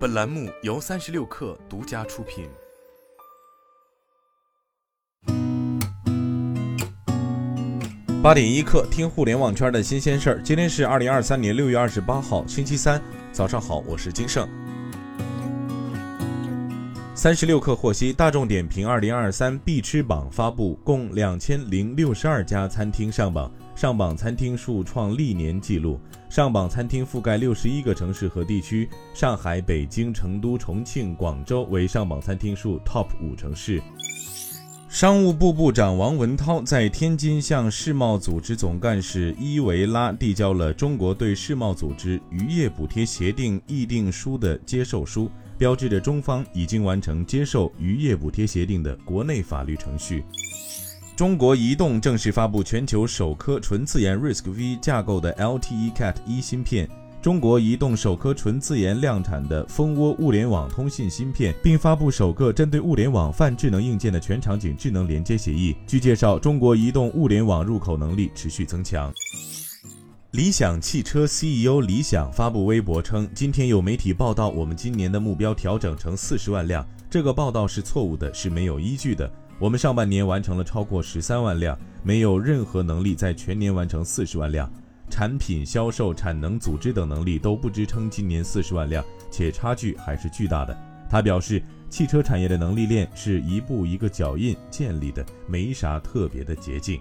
本栏目由三十六氪独家出品。八点一刻，听互联网圈的新鲜事儿。今天是二零二三年六月二十八号，星期三，早上好，我是金盛。三十六氪获悉，大众点评二零二三必吃榜发布，共两千零六十二家餐厅上榜，上榜餐厅数创历年纪录。上榜餐厅覆盖六十一个城市和地区，上海、北京、成都、重庆、广州为上榜餐厅数 TOP 五城市。商务部部长王文涛在天津向世贸组织总干事伊维拉递交了中国对世贸组织渔业补贴协定议定书的接受书，标志着中方已经完成接受渔业补贴协定的国内法律程序。中国移动正式发布全球首颗纯自研 RISC-V 架构的 LTE Cat 一芯片，中国移动首颗纯自研量产的蜂窝物联网通信芯片，并发布首个针对物联网泛智能硬件的全场景智能连接协议。据介绍，中国移动物联网入口能力持续增强。理想汽车 CEO 李想发布微博称，今天有媒体报道我们今年的目标调整成四十万辆，这个报道是错误的，是没有依据的。我们上半年完成了超过十三万辆，没有任何能力在全年完成四十万辆。产品销售、产能组织等能力都不支撑今年四十万辆，且差距还是巨大的。他表示，汽车产业的能力链是一步一个脚印建立的，没啥特别的捷径。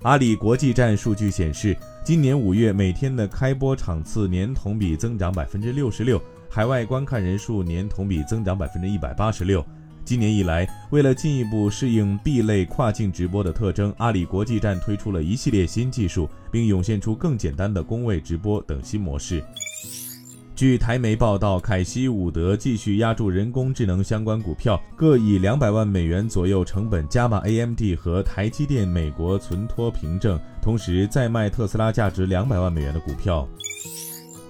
阿里国际站数据显示，今年五月每天的开播场次年同比增长百分之六十六，海外观看人数年同比增长百分之一百八十六。今年以来，为了进一步适应 B 类跨境直播的特征，阿里国际站推出了一系列新技术，并涌现出更简单的工位直播等新模式。据台媒报道，凯西伍德继续压住人工智能相关股票，各以两百万美元左右成本加码 AMD 和台积电美国存托凭证，同时再卖特斯拉价值两百万美元的股票。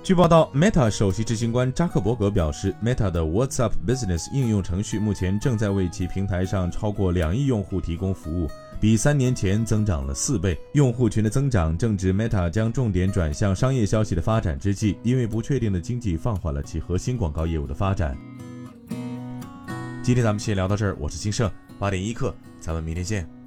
据报道，Meta 首席执行官扎克伯格表示，Meta 的 WhatsApp Business 应用程序目前正在为其平台上超过两亿用户提供服务，比三年前增长了四倍。用户群的增长正值 Meta 将重点转向商业消息的发展之际，因为不确定的经济放缓了其核心广告业务的发展。今天咱们先聊到这儿，我是金盛，八点一刻，咱们明天见。